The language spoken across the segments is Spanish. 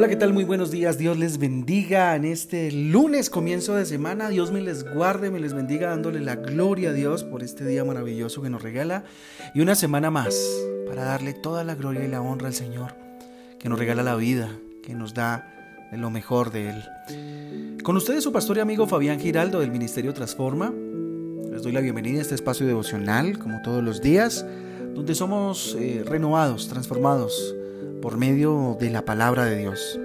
Hola, ¿qué tal? Muy buenos días. Dios les bendiga en este lunes, comienzo de semana. Dios me les guarde, me les bendiga, dándole la gloria a Dios por este día maravilloso que nos regala y una semana más para darle toda la gloria y la honra al Señor, que nos regala la vida, que nos da lo mejor de Él. Con ustedes su pastor y amigo Fabián Giraldo del Ministerio Transforma. Les doy la bienvenida a este espacio devocional, como todos los días, donde somos eh, renovados, transformados por medio de la palabra de Dios,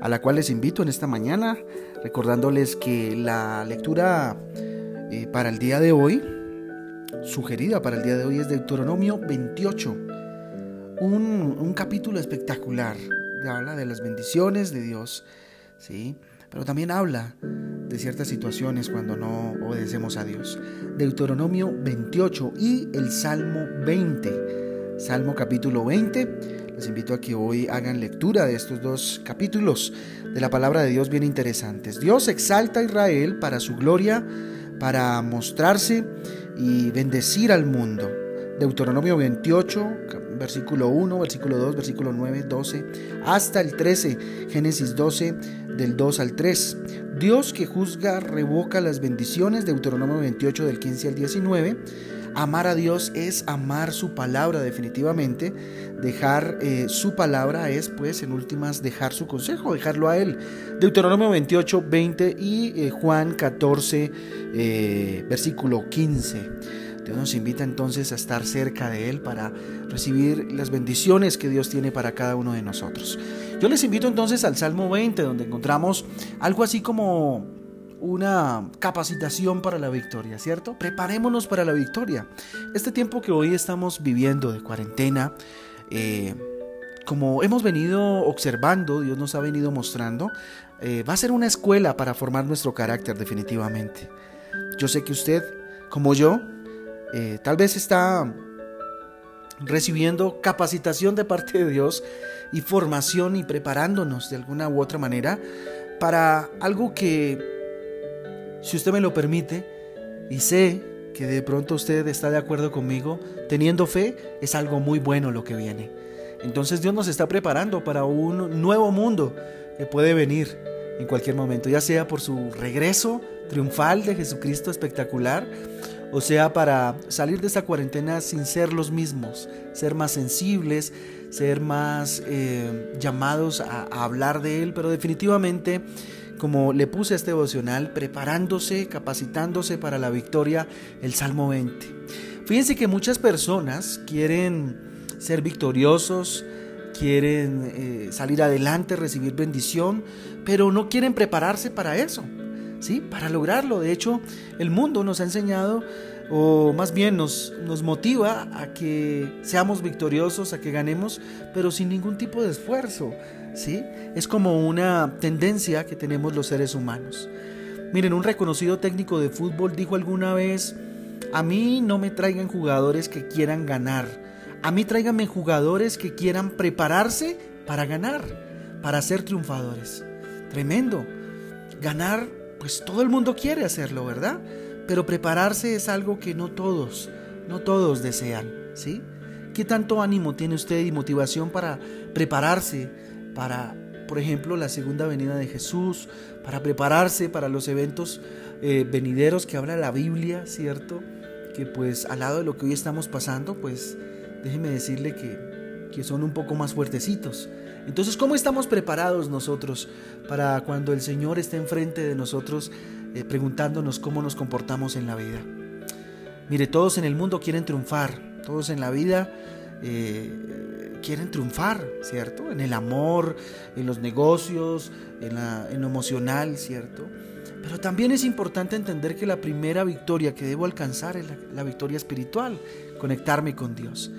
a la cual les invito en esta mañana, recordándoles que la lectura eh, para el día de hoy, sugerida para el día de hoy, es Deuteronomio 28, un, un capítulo espectacular, que habla de las bendiciones de Dios, ¿sí? pero también habla de ciertas situaciones cuando no obedecemos a Dios. Deuteronomio 28 y el Salmo 20. Salmo capítulo 20 les invito a que hoy hagan lectura de estos dos capítulos de la palabra de Dios bien interesantes. Dios exalta a Israel para su gloria, para mostrarse y bendecir al mundo. Deuteronomio 28, versículo 1, versículo 2, versículo 9, 12, hasta el 13, Génesis 12, del 2 al 3. Dios que juzga revoca las bendiciones, Deuteronomio 28, del 15 al 19. Amar a Dios es amar su palabra definitivamente. Dejar eh, su palabra es, pues, en últimas, dejar su consejo, dejarlo a Él. Deuteronomio 28, 20 y eh, Juan 14, eh, versículo 15. Dios nos invita entonces a estar cerca de Él para recibir las bendiciones que Dios tiene para cada uno de nosotros. Yo les invito entonces al Salmo 20, donde encontramos algo así como una capacitación para la victoria, ¿cierto? Preparémonos para la victoria. Este tiempo que hoy estamos viviendo de cuarentena, eh, como hemos venido observando, Dios nos ha venido mostrando, eh, va a ser una escuela para formar nuestro carácter definitivamente. Yo sé que usted, como yo, eh, tal vez está recibiendo capacitación de parte de Dios y formación y preparándonos de alguna u otra manera para algo que si usted me lo permite, y sé que de pronto usted está de acuerdo conmigo, teniendo fe es algo muy bueno lo que viene. Entonces Dios nos está preparando para un nuevo mundo que puede venir en cualquier momento, ya sea por su regreso triunfal de Jesucristo espectacular, o sea para salir de esta cuarentena sin ser los mismos, ser más sensibles, ser más eh, llamados a hablar de Él, pero definitivamente como le puse a este devocional, preparándose, capacitándose para la victoria, el Salmo 20. Fíjense que muchas personas quieren ser victoriosos, quieren eh, salir adelante, recibir bendición, pero no quieren prepararse para eso, Para lograrlo. De hecho, el mundo nos ha enseñado, o más bien nos, nos motiva a que seamos victoriosos, a que ganemos, pero sin ningún tipo de esfuerzo, ¿sí? Es como una tendencia que tenemos los seres humanos. Miren, un reconocido técnico de fútbol dijo alguna vez, a mí no me traigan jugadores que quieran ganar, a mí tráiganme jugadores que quieran prepararse para ganar, para ser triunfadores. Tremendo. Ganar, pues todo el mundo quiere hacerlo, ¿verdad? Pero prepararse es algo que no todos, no todos desean, ¿sí? ¿Qué tanto ánimo tiene usted y motivación para prepararse para, por ejemplo, la segunda venida de Jesús, para prepararse para los eventos eh, venideros que habla la Biblia, ¿cierto? Que pues al lado de lo que hoy estamos pasando, pues déjeme decirle que, que son un poco más fuertecitos. Entonces, ¿cómo estamos preparados nosotros para cuando el Señor esté enfrente de nosotros eh, preguntándonos cómo nos comportamos en la vida? Mire, todos en el mundo quieren triunfar, todos en la vida eh, quieren triunfar, ¿cierto? En el amor, en los negocios, en, lo emocional, ¿cierto? Pero también es importante entender que la primera victoria que debo alcanzar es la, victoria espiritual, conectarme con Dios.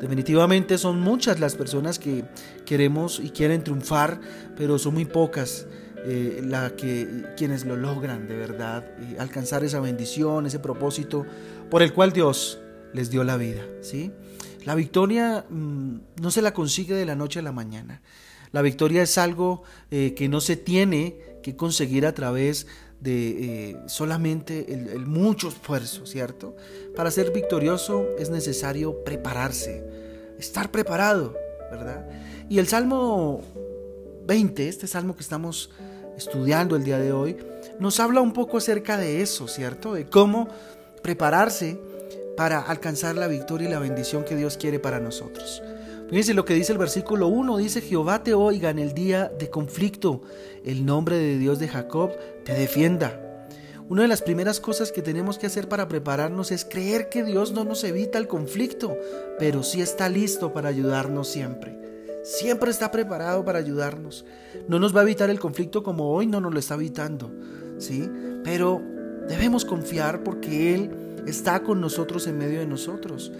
Definitivamente son muchas las personas que queremos y quieren triunfar, pero son muy pocas eh, que, quienes lo logran de verdad, y alcanzar esa bendición, ese propósito por el cual Dios les dio la vida. ¿sí? La victoria mm, no se la consigue de la noche a la mañana. La victoria es algo eh, que no se tiene que conseguir a través de eh, solamente el, mucho esfuerzo, ¿cierto? Para ser victorioso es necesario prepararse, estar preparado, ¿verdad? Y el Salmo 20, este salmo que estamos estudiando el día de hoy, nos habla un poco acerca de eso, ¿cierto? De cómo prepararse para alcanzar la victoria y la bendición que Dios quiere para nosotros. Fíjense lo que dice el versículo 1, dice, Jehová te oiga en el día de conflicto, el nombre de Dios de Jacob te defienda. Una de las primeras cosas que tenemos que hacer para prepararnos es creer que Dios no nos evita el conflicto, pero sí está listo para ayudarnos siempre. Siempre está preparado para ayudarnos. No nos va a evitar el conflicto como hoy no nos lo está evitando, ¿sí? Pero debemos confiar porque Él está con nosotros en medio de nosotros.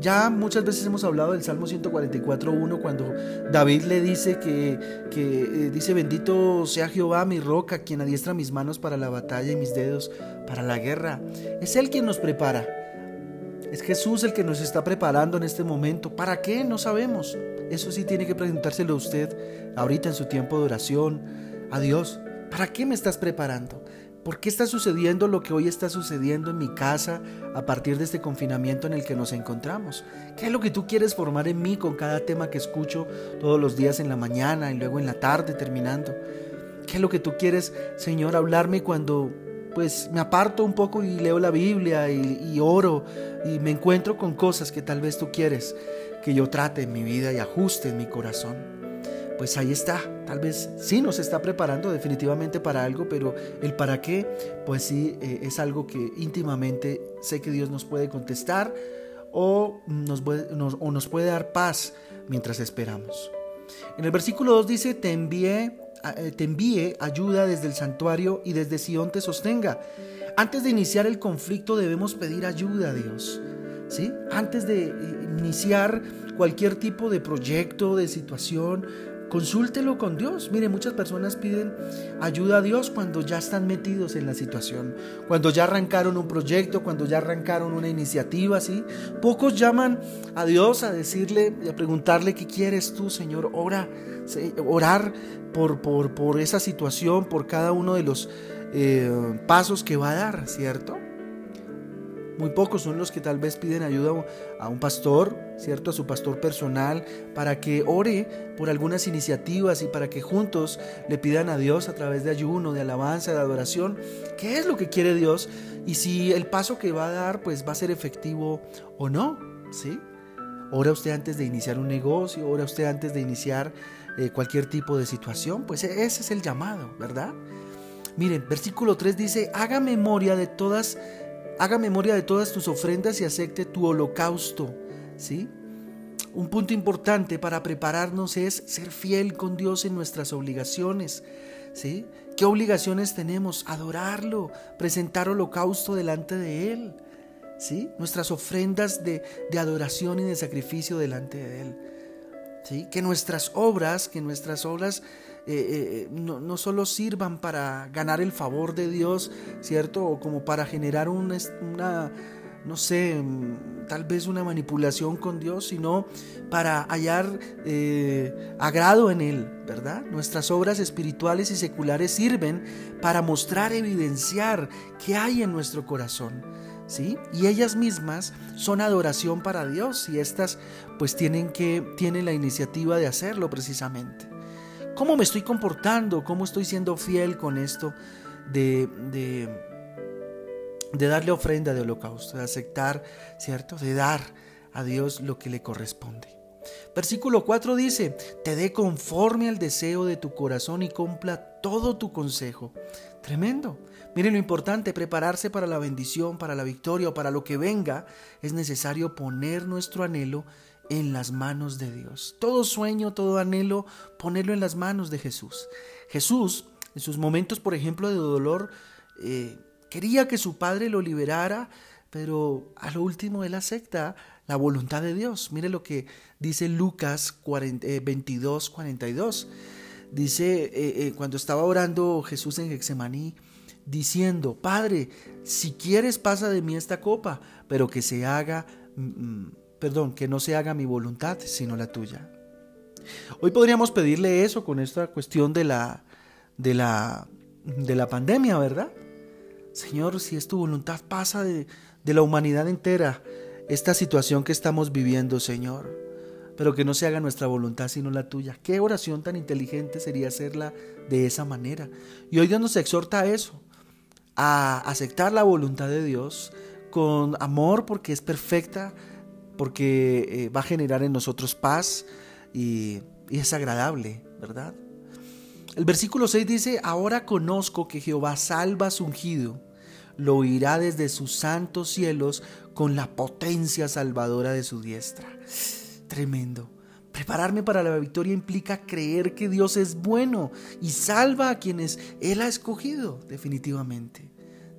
Ya muchas veces hemos hablado del Salmo 144.1 cuando David le dice que, que eh, dice, bendito sea Jehová mi roca, quien adiestra mis manos para la batalla y mis dedos para la guerra. Es Él quien nos prepara. Es Jesús el que nos está preparando en este momento. ¿Para qué? No sabemos. Eso sí tiene que preguntárselo a usted ahorita en su tiempo de oración a Dios. ¿Para qué me estás preparando? ¿Por qué está sucediendo lo que hoy está sucediendo en mi casa a partir de este confinamiento en el que nos encontramos? ¿Qué es lo que tú quieres formar en mí con cada tema que escucho todos los días en la mañana y luego en la tarde terminando? ¿Qué es lo que tú quieres, Señor, hablarme cuando pues me aparto un poco y leo la Biblia y, y oro y me encuentro con cosas que tal vez tú quieres que yo trate en mi vida y ajuste en mi corazón? Pues ahí está. Tal vez sí nos está preparando definitivamente para algo, pero el para qué, pues sí eh, es algo que íntimamente sé que Dios nos puede contestar o nos, o nos puede dar paz mientras esperamos. En el versículo 2 dice, te eh, te envíe ayuda desde el santuario y desde Sion te sostenga. Antes de iniciar el conflicto debemos pedir ayuda a Dios. ¿sí? Antes de eh, iniciar cualquier tipo de proyecto, de situación, Consúltelo con Dios. Mire, muchas personas piden ayuda a Dios cuando ya están metidos en la situación, cuando ya arrancaron un proyecto, cuando ya arrancaron una iniciativa, ¿sí? Pocos llaman a Dios a decirle a preguntarle qué quieres tú, Señor. Ora, orar por, por, por esa situación, por cada uno de los eh, pasos que va a dar, ¿cierto? Muy pocos son los que tal vez piden ayuda a un pastor, ¿cierto? A su pastor personal, para que ore por algunas iniciativas y para que juntos le pidan a Dios a través de ayuno, de alabanza, de adoración, qué es lo que quiere Dios y si el paso que va a dar pues va a ser efectivo o no, ¿sí? Ora usted antes de iniciar un negocio, ora usted antes de iniciar eh, cualquier tipo de situación, pues ese es el llamado, ¿verdad? Miren, versículo 3 dice, haga memoria de todas Haga memoria de todas tus ofrendas y acepte tu holocausto. ¿Sí? Un punto importante para prepararnos es ser fiel con Dios en nuestras obligaciones. ¿Sí? ¿Qué obligaciones tenemos? Adorarlo, presentar holocausto delante de Él. ¿Sí? Nuestras ofrendas de, de adoración y de sacrificio delante de Él. ¿Sí? Que nuestras obras, que nuestras obras eh, eh, no, no, solo sirvan para ganar el favor de Dios, ¿cierto? O como para generar una, no sé, mm, tal vez una manipulación con Dios, sino para hallar eh, agrado en Él, ¿verdad? Nuestras obras espirituales y seculares sirven para mostrar, evidenciar qué hay en nuestro corazón. ¿Sí? Y ellas mismas son adoración para Dios y estas pues tienen que tienen la iniciativa de hacerlo precisamente. ¿Cómo me estoy comportando? ¿Cómo estoy siendo fiel con esto de, de, darle ofrenda de holocausto, de aceptar, ¿cierto? De dar a Dios lo que le corresponde. Versículo 4 dice, te dé conforme al deseo de tu corazón y cumpla todo tu consejo. Tremendo. Miren lo importante, prepararse para la bendición, para la victoria o para lo que venga, es necesario poner nuestro anhelo en las manos de Dios. Todo sueño, todo anhelo, ponerlo en las manos de Jesús. Jesús, en sus momentos, por ejemplo, de dolor, eh, quería que su padre lo liberara, pero a lo último él acepta la voluntad de Dios. Mire lo que dice Lucas 22, 42. Eh, dice, eh, cuando estaba orando Jesús en Getsemaní, diciendo, Padre, si quieres pasa de mí esta copa, pero que se haga... Mm, mm, perdón, que no se haga mi voluntad, sino la tuya. Hoy podríamos pedirle eso con esta cuestión de la, de la, de la pandemia, ¿verdad? Señor, si es tu voluntad, pasa de, de la humanidad entera esta situación que estamos viviendo, Señor. pero que no se haga nuestra voluntad sino la tuya. Qué oración tan inteligente sería hacerla de esa manera. Y hoy Dios nos exhorta a eso, a aceptar la voluntad de Dios con amor porque es perfecta, porque eh, va a generar en nosotros paz y, y es agradable, ¿verdad? El versículo 6 dice, ahora conozco que Jehová salva a su ungido, lo oirá desde sus santos cielos con la potencia salvadora de su diestra. Tremendo. Prepararme para la victoria implica creer que Dios es bueno y salva a quienes Él ha escogido, definitivamente.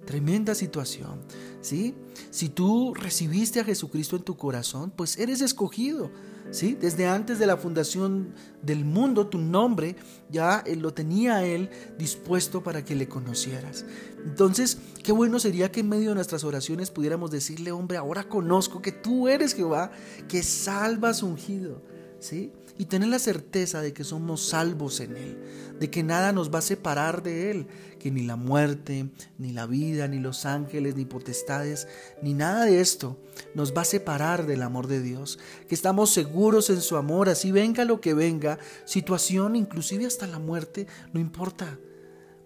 Tremenda situación, ¿sí? Si tú recibiste a Jesucristo en tu corazón, pues eres escogido, ¿sí? Desde antes de la fundación del mundo, tu nombre ya lo tenía Él dispuesto para que le conocieras. Entonces, qué bueno sería que en medio de nuestras oraciones pudiéramos decirle, hombre, ahora conozco que tú eres Jehová, que salvas ungido, ¿sí? Y tener la certeza de que somos salvos en Él, de que nada nos va a separar de Él, que ni la muerte, ni la vida, ni los ángeles, ni potestades, ni nada de esto nos va a separar del amor de Dios, que estamos seguros en su amor, así venga lo que venga, situación, inclusive hasta la muerte, no importa,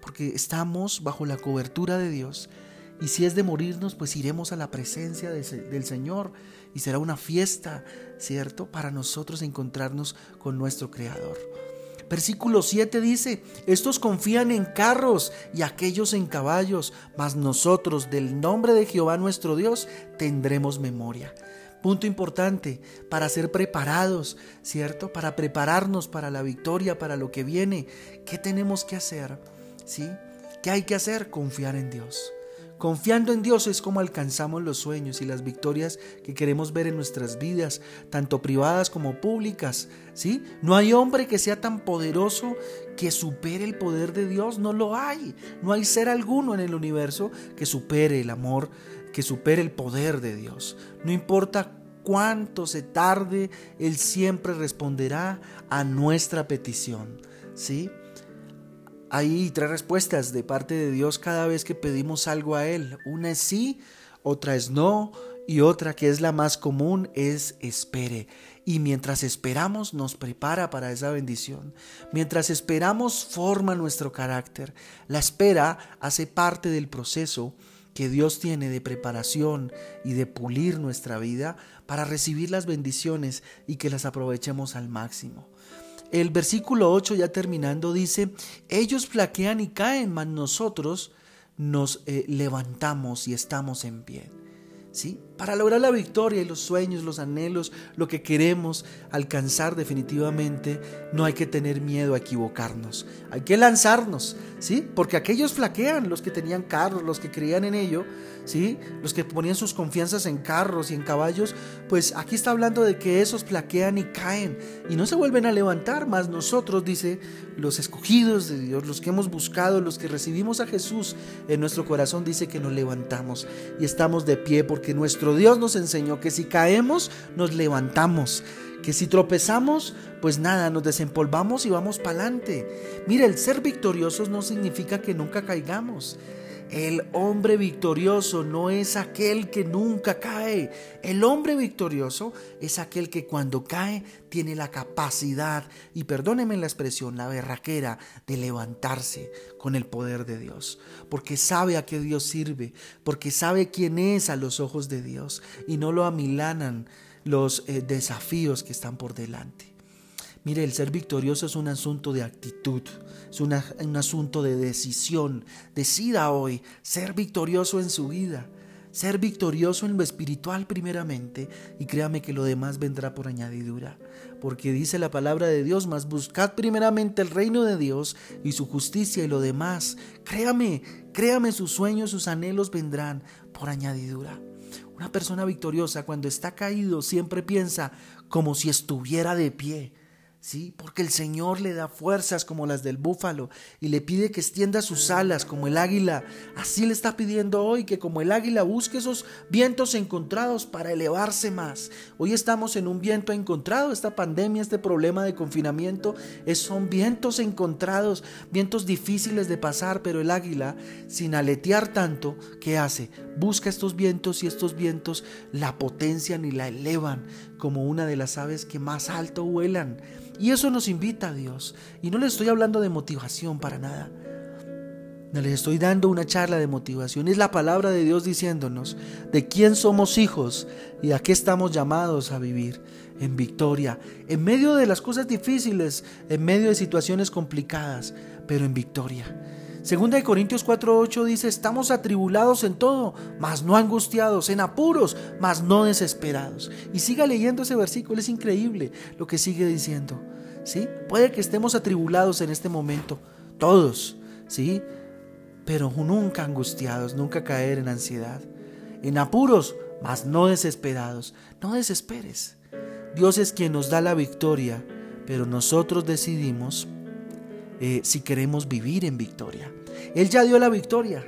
porque estamos bajo la cobertura de Dios. Y si es de morirnos, pues iremos a la presencia del Señor y será una fiesta, ¿cierto? Para nosotros encontrarnos con nuestro Creador. Versículo 7 dice, estos confían en carros y aquellos en caballos, mas nosotros del nombre de Jehová nuestro Dios tendremos memoria. Punto importante para ser preparados, ¿cierto? Para prepararnos para la victoria, para lo que viene. ¿Qué tenemos que hacer? ¿Sí? ¿Qué hay que hacer? Confiar en Dios. Confiando en Dios es como alcanzamos los sueños y las victorias que queremos ver en nuestras vidas, tanto privadas como públicas, ¿sí? No hay hombre que sea tan poderoso que supere el poder de Dios, no lo hay. No hay ser alguno en el universo que supere el amor, que supere el poder de Dios. No importa cuánto se tarde, Él siempre responderá a nuestra petición, ¿sí? Hay tres respuestas de parte de Dios cada vez que pedimos algo a Él. Una es sí, otra es no y otra que es la más común es espere. Y mientras esperamos nos prepara para esa bendición. Mientras esperamos forma nuestro carácter. La espera hace parte del proceso que Dios tiene de preparación y de pulir nuestra vida para recibir las bendiciones y que las aprovechemos al máximo. El versículo 8 ya terminando dice, ellos flaquean y caen, mas nosotros nos eh, levantamos y estamos en pie. ¿Sí? Para lograr la victoria y los sueños, los anhelos, lo que queremos alcanzar definitivamente, no hay que tener miedo a equivocarnos. Hay que lanzarnos, ¿sí? Porque aquellos flaquean, los que tenían carros, los que creían en ello, ¿sí? Los que ponían sus confianzas en carros y en caballos, pues aquí está hablando de que esos flaquean y caen y no se vuelven a levantar, más nosotros, dice, los escogidos de Dios, los que hemos buscado, los que recibimos a Jesús en nuestro corazón, dice que nos levantamos y estamos de pie porque nuestro Dios nos enseñó que si caemos, nos levantamos que si tropezamos, pues nada, nos desempolvamos y vamos para adelante. Mira, el ser victoriosos no significa que nunca caigamos. El hombre victorioso no es aquel que nunca cae. El hombre victorioso es aquel que cuando cae tiene la capacidad, y perdónenme la expresión, la berraquera de levantarse con el poder de Dios. Porque sabe a qué Dios sirve, porque sabe quién es a los ojos de Dios y no lo amilanan los eh, desafíos que están por delante. Mire, el ser victorioso es un asunto de actitud, es un asunto de decisión. Decida hoy ser victorioso en su vida, ser victorioso en lo espiritual primeramente y créame que lo demás vendrá por añadidura. Porque dice la palabra de Dios, más buscad primeramente el reino de Dios y su justicia y lo demás. Créame, créame, sus sueños, sus anhelos vendrán por añadidura. Una persona victoriosa cuando está caído siempre piensa como si estuviera de pie ¿sí? Porque el Señor le da fuerzas como las del búfalo y le pide que extienda sus alas como el águila. Así le está pidiendo hoy que como el águila busque esos vientos encontrados para elevarse más. Hoy estamos en un viento encontrado, esta pandemia, este problema de confinamiento, es, son vientos encontrados, vientos difíciles de pasar, pero el águila, sin aletear tanto, ¿qué hace? Busca estos vientos y estos vientos la potencian y la elevan como una de las aves que más alto vuelan. Y eso nos invita a Dios. Y no les estoy hablando de motivación para nada. No les estoy dando una charla de motivación. Es la palabra de Dios diciéndonos de quién somos hijos y a qué estamos llamados a vivir en victoria, en medio de las cosas difíciles, en medio de situaciones complicadas, pero en victoria. Segunda de Corintios 4:8 dice, estamos atribulados en todo, mas no angustiados, en apuros, mas no desesperados. Y siga leyendo ese versículo, es increíble lo que sigue diciendo. ¿Sí? Puede que estemos atribulados en este momento, todos, ¿sí? Pero nunca angustiados, nunca caer en ansiedad. En apuros, mas no desesperados. No desesperes. Dios es quien nos da la victoria, pero nosotros decidimos eh, si queremos vivir en victoria. Él ya dio la victoria.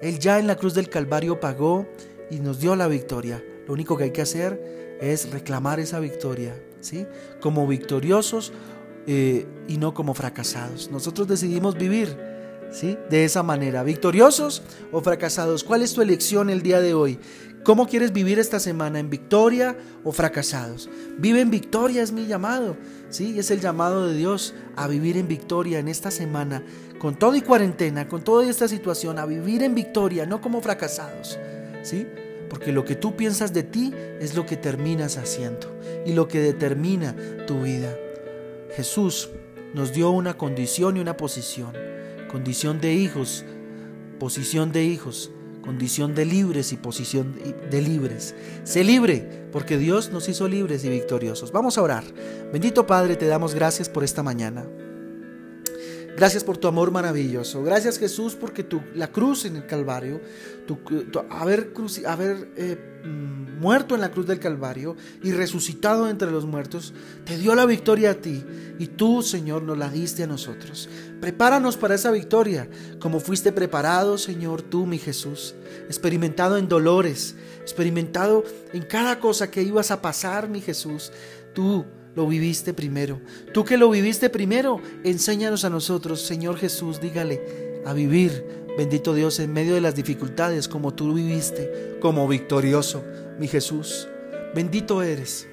Él ya en la cruz del Calvario pagó y nos dio la victoria. Lo único que hay que hacer es reclamar esa victoria, ¿sí? Como victoriosos eh, y no como fracasados. Nosotros decidimos vivir, ¿sí? De esa manera, victoriosos o fracasados. ¿Cuál es tu elección el día de hoy? ¿Cómo quieres vivir esta semana? ¿En victoria o fracasados? Vive en victoria es mi llamado. Sí, es el llamado de Dios a vivir en victoria en esta semana, con todo y cuarentena, con toda esta situación, a vivir en victoria, no como fracasados. ¿Sí? Porque lo que tú piensas de ti es lo que terminas haciendo y lo que determina tu vida. Jesús nos dio una condición y una posición. Condición de hijos, posición de hijos condición de libres y posición de libres. Sé libre, porque Dios nos hizo libres y victoriosos. Vamos a orar. Bendito Padre, te damos gracias por esta mañana. Gracias por tu amor maravilloso. Gracias Jesús porque tu, la cruz en el Calvario, tu, haber, eh, mm, muerto en la cruz del Calvario y resucitado entre los muertos, te dio la victoria a ti y tú, Señor, nos la diste a nosotros. Prepáranos para esa victoria, como fuiste preparado, Señor, tú, mi Jesús, experimentado en dolores, experimentado en cada cosa que ibas a pasar, mi Jesús. Tú lo viviste primero. Tú que lo viviste primero, enséñanos a nosotros, Señor Jesús, dígale a vivir, bendito Dios, en medio de las dificultades como tú viviste, como victorioso, mi Jesús. Bendito eres.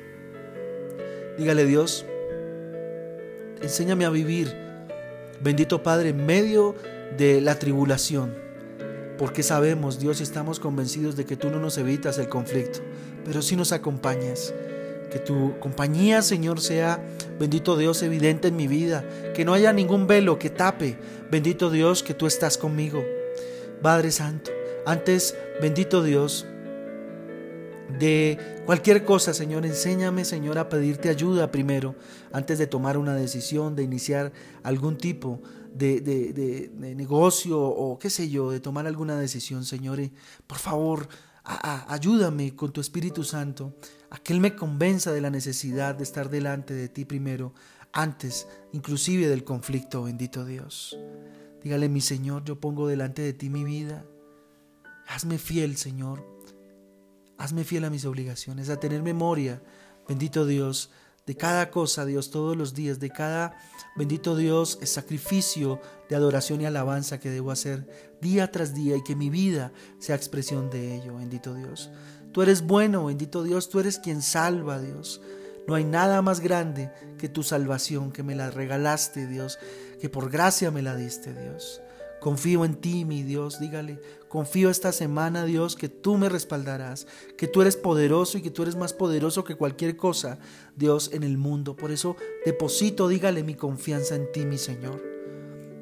Dígale Dios, enséñame a vivir, bendito Padre, en medio de la tribulación. Porque sabemos, Dios, y estamos convencidos de que tú no nos evitas el conflicto, pero sí nos acompañas. Que tu compañía, Señor, sea, bendito Dios, evidente en mi vida. Que no haya ningún velo que tape, bendito Dios, que tú estás conmigo. Padre Santo, antes, bendito Dios, de cualquier cosa, Señor, enséñame, Señor, a pedirte ayuda primero, antes de tomar una decisión, de iniciar algún tipo de, de, negocio o qué sé yo, de tomar alguna decisión, Señor. Por favor, ayúdame con tu Espíritu Santo a que Él me convenza de la necesidad de estar delante de ti primero, antes inclusive del conflicto, bendito Dios. Dígale, mi Señor, yo pongo delante de ti mi vida. Hazme fiel, Señor. Hazme fiel a mis obligaciones, a tener memoria, bendito Dios, de cada cosa, Dios, todos los días, de cada, bendito Dios, sacrificio de adoración y alabanza que debo hacer día tras día y que mi vida sea expresión de ello, bendito Dios. Tú eres bueno, bendito Dios, tú eres quien salva, Dios. No hay nada más grande que tu salvación, que me la regalaste, Dios, que por gracia me la diste, Dios. Confío en ti, mi Dios, dígale, confío esta semana, Dios, que tú me respaldarás, que tú eres poderoso y que tú eres más poderoso que cualquier cosa, Dios, en el mundo. Por eso deposito, dígale mi confianza en ti, mi Señor.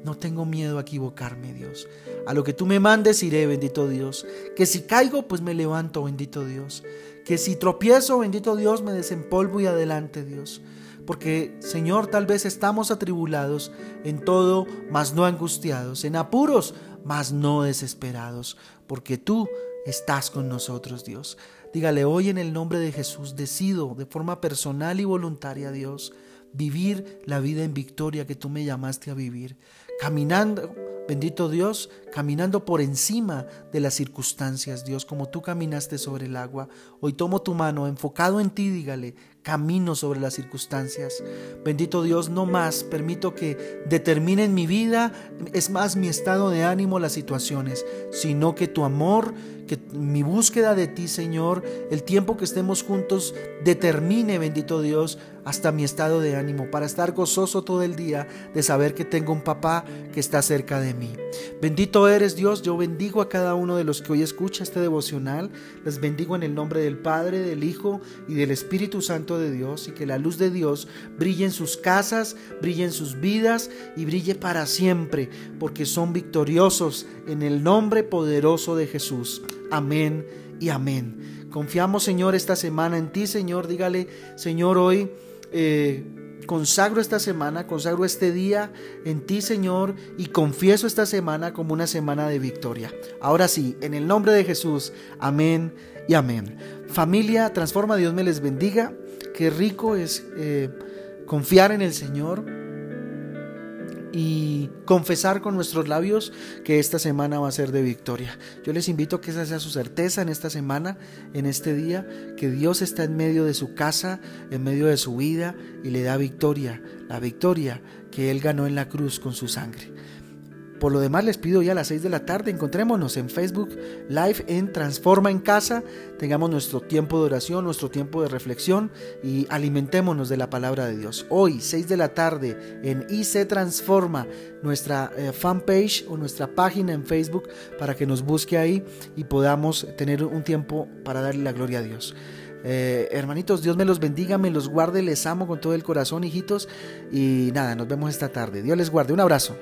No tengo miedo a equivocarme, Dios. A lo que tú me mandes iré, bendito Dios. Que si caigo, pues me levanto, bendito Dios. Que si tropiezo, bendito Dios, me desempolvo y adelante, Dios. Porque, Señor, tal vez estamos atribulados en todo, mas no angustiados, en apuros, mas no desesperados, porque tú estás con nosotros, Dios. Dígale hoy en el nombre de Jesús, decido de forma personal y voluntaria, Dios, vivir la vida en victoria que tú me llamaste a vivir, caminando Bendito Dios, caminando por encima de las circunstancias, Dios, como tú caminaste sobre el agua. Hoy tomo tu mano, enfocado en ti, dígale, camino sobre las circunstancias. Bendito Dios, no más permito que determinen mi vida, es más mi estado de ánimo las situaciones, sino que tu amor, que mi búsqueda de ti, Señor, el tiempo que estemos juntos, determine, bendito Dios, hasta mi estado de ánimo, para estar gozoso todo el día de saber que tengo un papá que está cerca de mí. Bendito eres Dios, yo bendigo a cada uno de los que hoy escucha este devocional, les bendigo en el nombre del Padre, del Hijo y del Espíritu Santo de Dios y que la luz de Dios brille en sus casas, brille en sus vidas y brille para siempre, porque son victoriosos en el nombre poderoso de Jesús. Amén y amén. Confiamos, Señor, esta semana en ti, Señor. Dígale, Señor, hoy eh, consagro esta semana, consagro este día en ti, Señor, y confieso esta semana como una semana de victoria. Ahora sí, en el nombre de Jesús, amén y amén. Familia, transforma, Dios me les bendiga. Qué rico es eh, confiar en el Señor y confesar con nuestros labios que esta semana va a ser de victoria. Yo les invito a que esa sea su certeza en esta semana, en este día, que Dios está en medio de su casa, en medio de su vida y le da victoria, la victoria que Él ganó en la cruz con su sangre. Por lo demás les pido ya a las 6 de la tarde, encontrémonos en Facebook Live en Transforma en Casa, tengamos nuestro tiempo de oración, nuestro tiempo de reflexión y alimentémonos de la palabra de Dios. Hoy, 6 de la tarde, en IC Transforma, nuestra eh, fanpage o nuestra página en Facebook para que nos busque ahí y podamos tener un tiempo para darle la gloria a Dios. Eh, hermanitos, Dios me los bendiga, me los guarde, les amo con todo el corazón, hijitos. Y nada, nos vemos esta tarde. Dios les guarde. Un abrazo.